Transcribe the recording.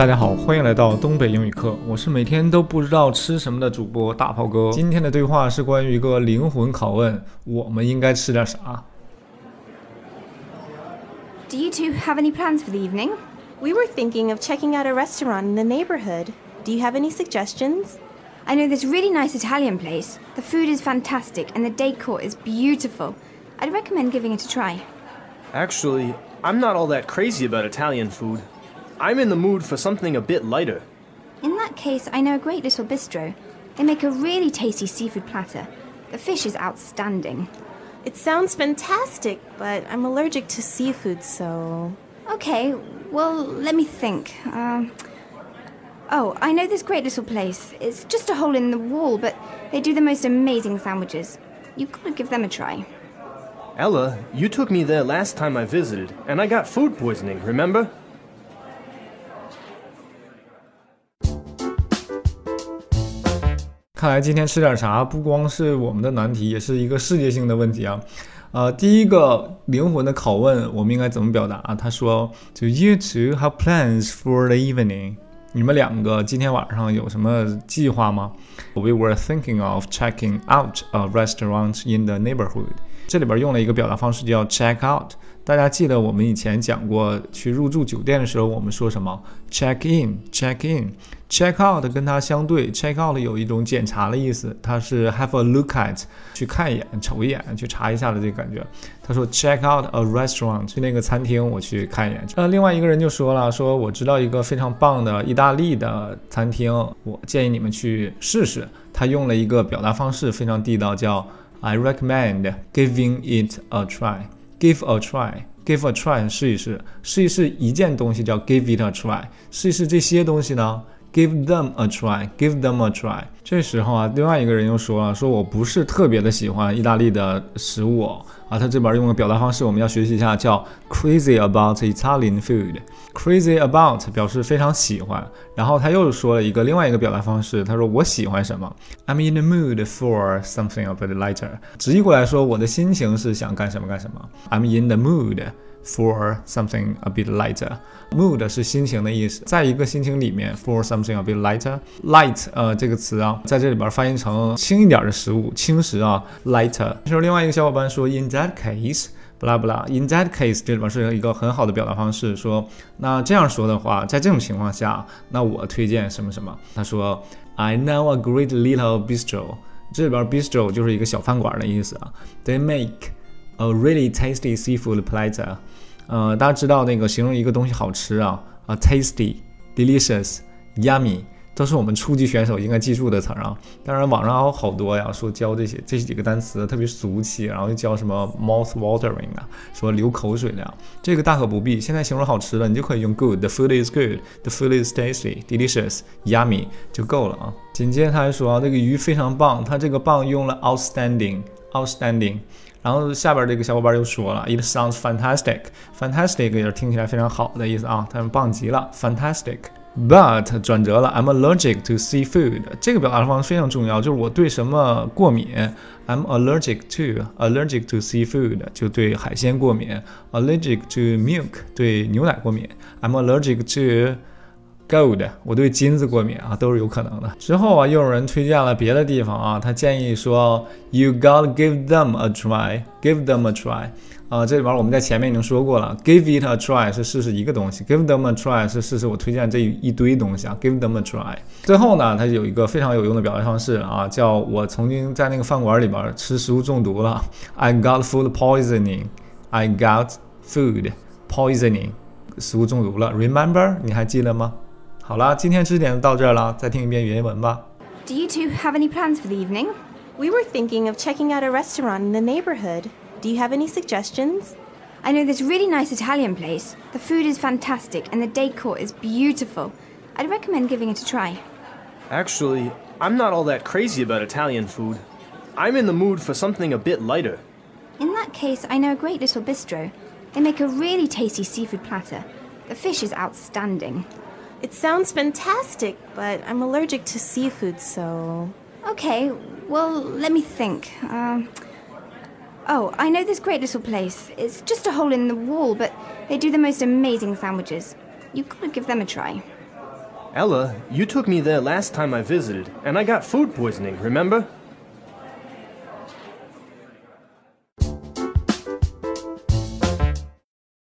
大家好，欢迎来到东北英语课。我是每天都不知道吃什么的主播大炮哥。今天的对话是关于一个灵魂拷问：我们应该吃点啥？Do you two have any plans for the evening? We were thinking of checking out a restaurant in the neighborhood. Do you have any suggestions? I know this really nice Italian place. The food is fantastic and the decor is beautiful. I'd recommend giving it a try. Actually, I'm not all that crazy about Italian food. I'm in the mood for something a bit lighter. In that case, I know a great little bistro. They make a really tasty seafood platter. The fish is outstanding. It sounds fantastic, but I'm allergic to seafood, so. Okay, well, let me think. Um, oh, I know this great little place. It's just a hole in the wall, but they do the most amazing sandwiches. You've got to give them a try. Ella, you took me there last time I visited, and I got food poisoning, remember? 看来今天吃点啥不光是我们的难题，也是一个世界性的问题啊！呃，第一个灵魂的拷问，我们应该怎么表达啊？他说：“Do you two have plans for the evening？” 你们两个今天晚上有什么计划吗？We were thinking of checking out a restaurant in the neighborhood。这里边用了一个表达方式叫 check out。大家记得我们以前讲过，去入住酒店的时候，我们说什么？check in，check in，check out 跟它相对，check out 有一种检查的意思，它是 have a look at，去看一眼，瞅一眼，去查一下的这个感觉。他说 check out a restaurant，去那个餐厅，我去看一眼。呃，另外一个人就说了，说我知道一个非常棒的意大利的餐厅，我建议你们去试试。他用了一个表达方式非常地道，叫 I recommend giving it a try。Give a try, give a try，试一试，试一试一件东西叫 give it a try，试一试这些东西呢？Give them a try, give them a try。这时候啊，另外一个人又说了，说我不是特别的喜欢意大利的食物。啊，他这边用的表达方式，我们要学习一下，叫 crazy about Italian food。crazy about 表示非常喜欢，然后他又说了一个另外一个表达方式，他说我喜欢什么，I'm in the mood for something a bit lighter。直译过来说，我的心情是想干什么干什么，I'm in the mood。For something a bit lighter, mood 是心情的意思，在一个心情里面，for something a bit lighter, light 呃这个词啊，在这里边翻译成轻一点的食物，轻食啊，lighter。这时候另外一个小伙伴说，In that case，不啦不啦，In that case 这里边是一个很好的表达方式，说那这样说的话，在这种情况下，那我推荐什么什么。他说，I know a great little bistro，这里边 bistro 就是一个小饭馆的意思啊，They make A really tasty seafood platter，呃，大家知道那个形容一个东西好吃啊，啊，tasty、delicious、yummy，都是我们初级选手应该记住的词啊。当然，网上还有好多呀，说教这些这几个单词特别俗气，然后又教什么 mouth watering 啊，说流口水的呀。这个大可不必，现在形容好吃的，你就可以用 good，the food is good，the food is tasty，delicious，yummy 就够了啊。紧接着他还说啊，这个鱼非常棒，他这个棒用了 outstanding Outstanding，。然后下边这个小伙伴又说了，It sounds fantastic，fantastic 也是听起来非常好的意思啊，他们棒极了，fantastic。But 转折了，I'm allergic to seafood。这个表达方式非常重要，就是我对什么过敏，I'm allergic to，allergic to seafood 就对海鲜过敏，allergic to milk 对牛奶过敏，I'm allergic to。Gold，我对金子过敏啊，都是有可能的。之后啊，又有人推荐了别的地方啊，他建议说，You gotta give them a try，give them a try。啊，这里边我们在前面已经说过了，give it a try 是试试一个东西，give them a try 是试试我推荐这一堆东西啊，give them a try。最后呢，它有一个非常有用的表达方式啊，叫我曾经在那个饭馆里边吃食物中毒了，I got food poisoning，I got food poisoning，食物中毒了，Remember？你还记得吗？好了，今天知识点到这儿了，再听一遍原文吧。Do you two have any plans for the evening? We were thinking of checking out a restaurant in the neighborhood. Do you have any suggestions? I know this really nice Italian place. The food is fantastic and the decor is beautiful. I'd recommend giving it a try. Actually, I'm not all that crazy about Italian food. I'm in the mood for something a bit lighter. In that case, I know a great little bistro. They make a really tasty seafood platter. The fish is outstanding. It sounds fantastic, but I'm allergic to seafood, so. Okay, well, let me think. Um, oh, I know this great little place. It's just a hole in the wall, but they do the most amazing sandwiches. You've got to give them a try. Ella, you took me there last time I visited, and I got food poisoning, remember?